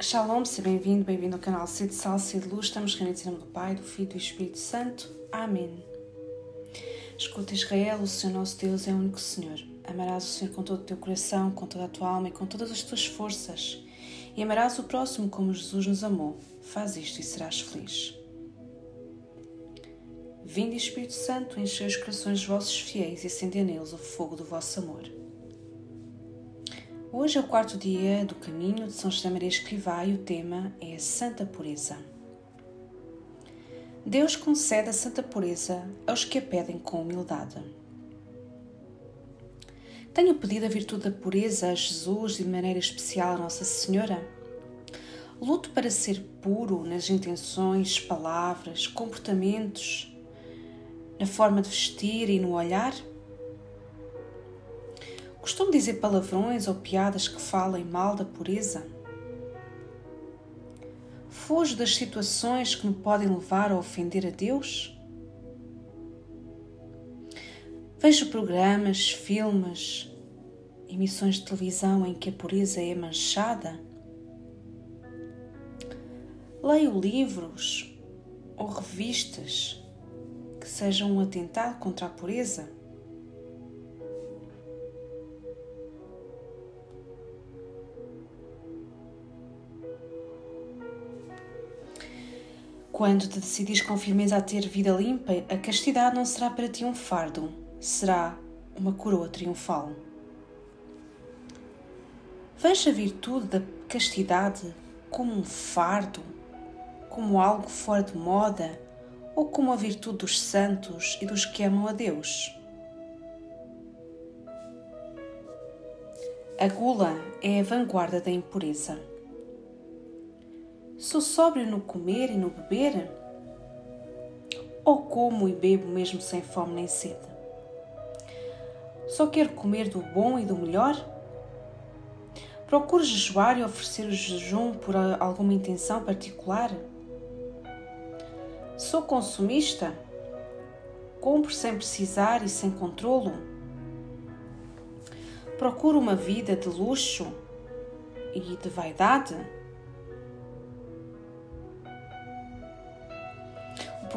Shalom, seja bem-vindo, bem-vindo ao canal Sede Sal, Sede Luz. Estamos reunidos em nome do Pai, do Filho e do Espírito Santo. Amém. Escuta Israel, o Senhor nosso Deus é o único Senhor. Amarás o Senhor com todo o teu coração, com toda a tua alma e com todas as tuas forças. E amarás o próximo como Jesus nos amou. Faz isto e serás feliz. Vinde, Espírito Santo, enchei os corações dos vossos fiéis e acendei neles o fogo do vosso amor. Hoje é o quarto dia do caminho de São José Maria Escrivá e o tema é Santa Pureza. Deus concede a santa pureza aos que a pedem com humildade. Tenho pedido a virtude da pureza a Jesus e de maneira especial a Nossa Senhora. Luto para ser puro nas intenções, palavras, comportamentos, na forma de vestir e no olhar. Costumo dizer palavrões ou piadas que falem mal da pureza? Fujo das situações que me podem levar a ofender a Deus? Vejo programas, filmes, emissões de televisão em que a pureza é manchada? Leio livros ou revistas que sejam um atentado contra a pureza? Quando te decidires com firmeza a ter vida limpa, a castidade não será para ti um fardo, será uma coroa triunfal. Veja a virtude da castidade como um fardo, como algo fora de moda ou como a virtude dos santos e dos que amam a Deus. A gula é a vanguarda da impureza. Sou sóbrio no comer e no beber? Ou como e bebo mesmo sem fome nem sede? Só quero comer do bom e do melhor? Procuro jejuar e oferecer o jejum por alguma intenção particular? Sou consumista? Compro sem precisar e sem controlo? Procuro uma vida de luxo e de vaidade?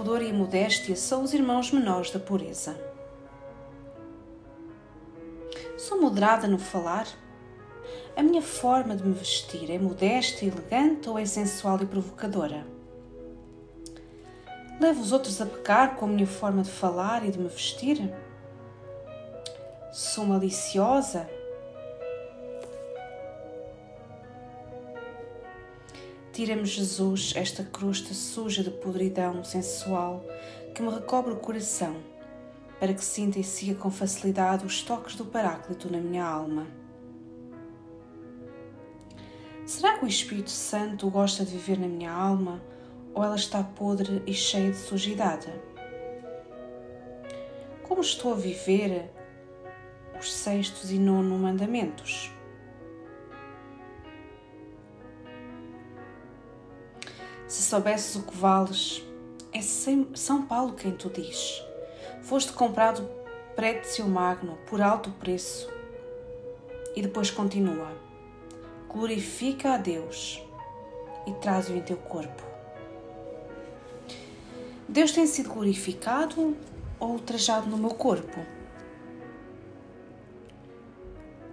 Pudor e a modéstia são os irmãos menores da pureza. Sou moderada no falar? A minha forma de me vestir é modesta e elegante ou é sensual e provocadora? Levo os outros a pecar com a minha forma de falar e de me vestir? Sou maliciosa? Tira-me, Jesus, esta crosta suja de podridão sensual que me recobre o coração, para que sinta e siga com facilidade os toques do Paráclito na minha alma. Será que o Espírito Santo gosta de viver na minha alma ou ela está podre e cheia de sujidade? Como estou a viver os sextos e nono mandamentos? Se soubesses o que vales, é São Paulo quem tu diz. Foste comprado précio magno por alto preço. E depois continua: glorifica a Deus e traz-o em teu corpo. Deus tem sido glorificado ou ultrajado no meu corpo?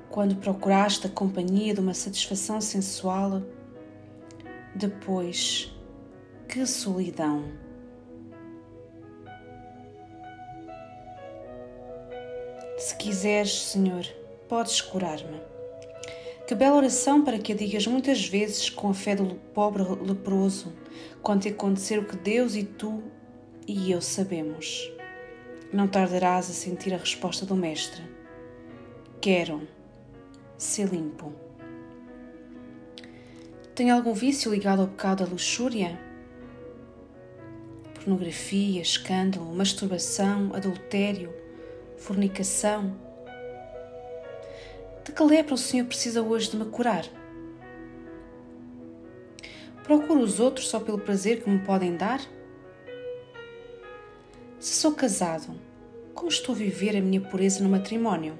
Quando procuraste a companhia de uma satisfação sensual, depois que solidão! Se quiseres, Senhor, podes curar-me. Que bela oração para que a digas muitas vezes com a fé do pobre leproso, quando te acontecer o que Deus e tu e eu sabemos. Não tardarás a sentir a resposta do Mestre. Quero ser limpo. Tem algum vício ligado ao pecado da luxúria? Pornografia, escândalo, masturbação, adultério, fornicação. De que lepra o Senhor precisa hoje de me curar? Procuro os outros só pelo prazer que me podem dar? Se sou casado, como estou a viver a minha pureza no matrimónio?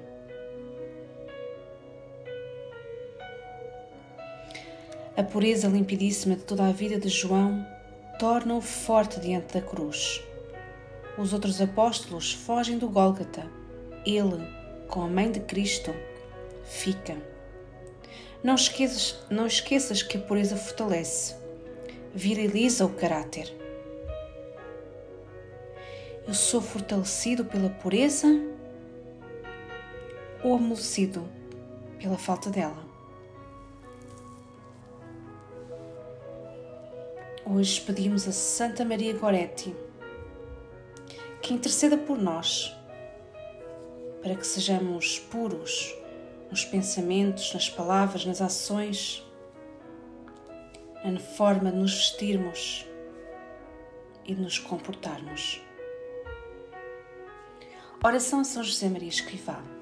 A pureza limpidíssima de toda a vida de João torna-o forte diante da cruz. Os outros apóstolos fogem do Gólgata. Ele, com a mãe de Cristo, fica. Não esqueças, não esqueças que a pureza fortalece, viriliza o caráter. Eu sou fortalecido pela pureza ou amolecido pela falta dela? Hoje pedimos a Santa Maria Goretti que interceda por nós para que sejamos puros nos pensamentos, nas palavras, nas ações, na forma de nos vestirmos e de nos comportarmos. Oração a São José Maria Escrivá.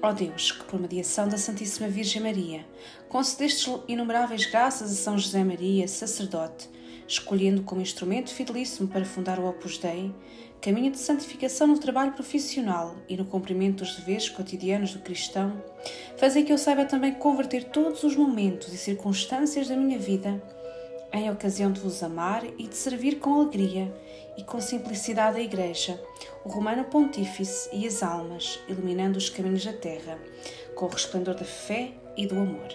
Ó Deus, que por mediação da Santíssima Virgem Maria concedeste inumeráveis graças a São José Maria, sacerdote, escolhendo como instrumento fidelíssimo para fundar o Opus Dei, caminho de santificação no trabalho profissional e no cumprimento dos deveres cotidianos do cristão, fazei que eu saiba também converter todos os momentos e circunstâncias da minha vida em ocasião de vos amar e de servir com alegria e com simplicidade a Igreja, o Romano Pontífice e as almas, iluminando os caminhos da terra, com o resplendor da fé e do amor.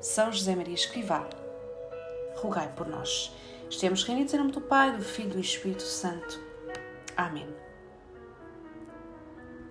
São José Maria Escrivá, rogai por nós. Estamos reunidos em nome do Pai, do Filho e do Espírito Santo. Amém.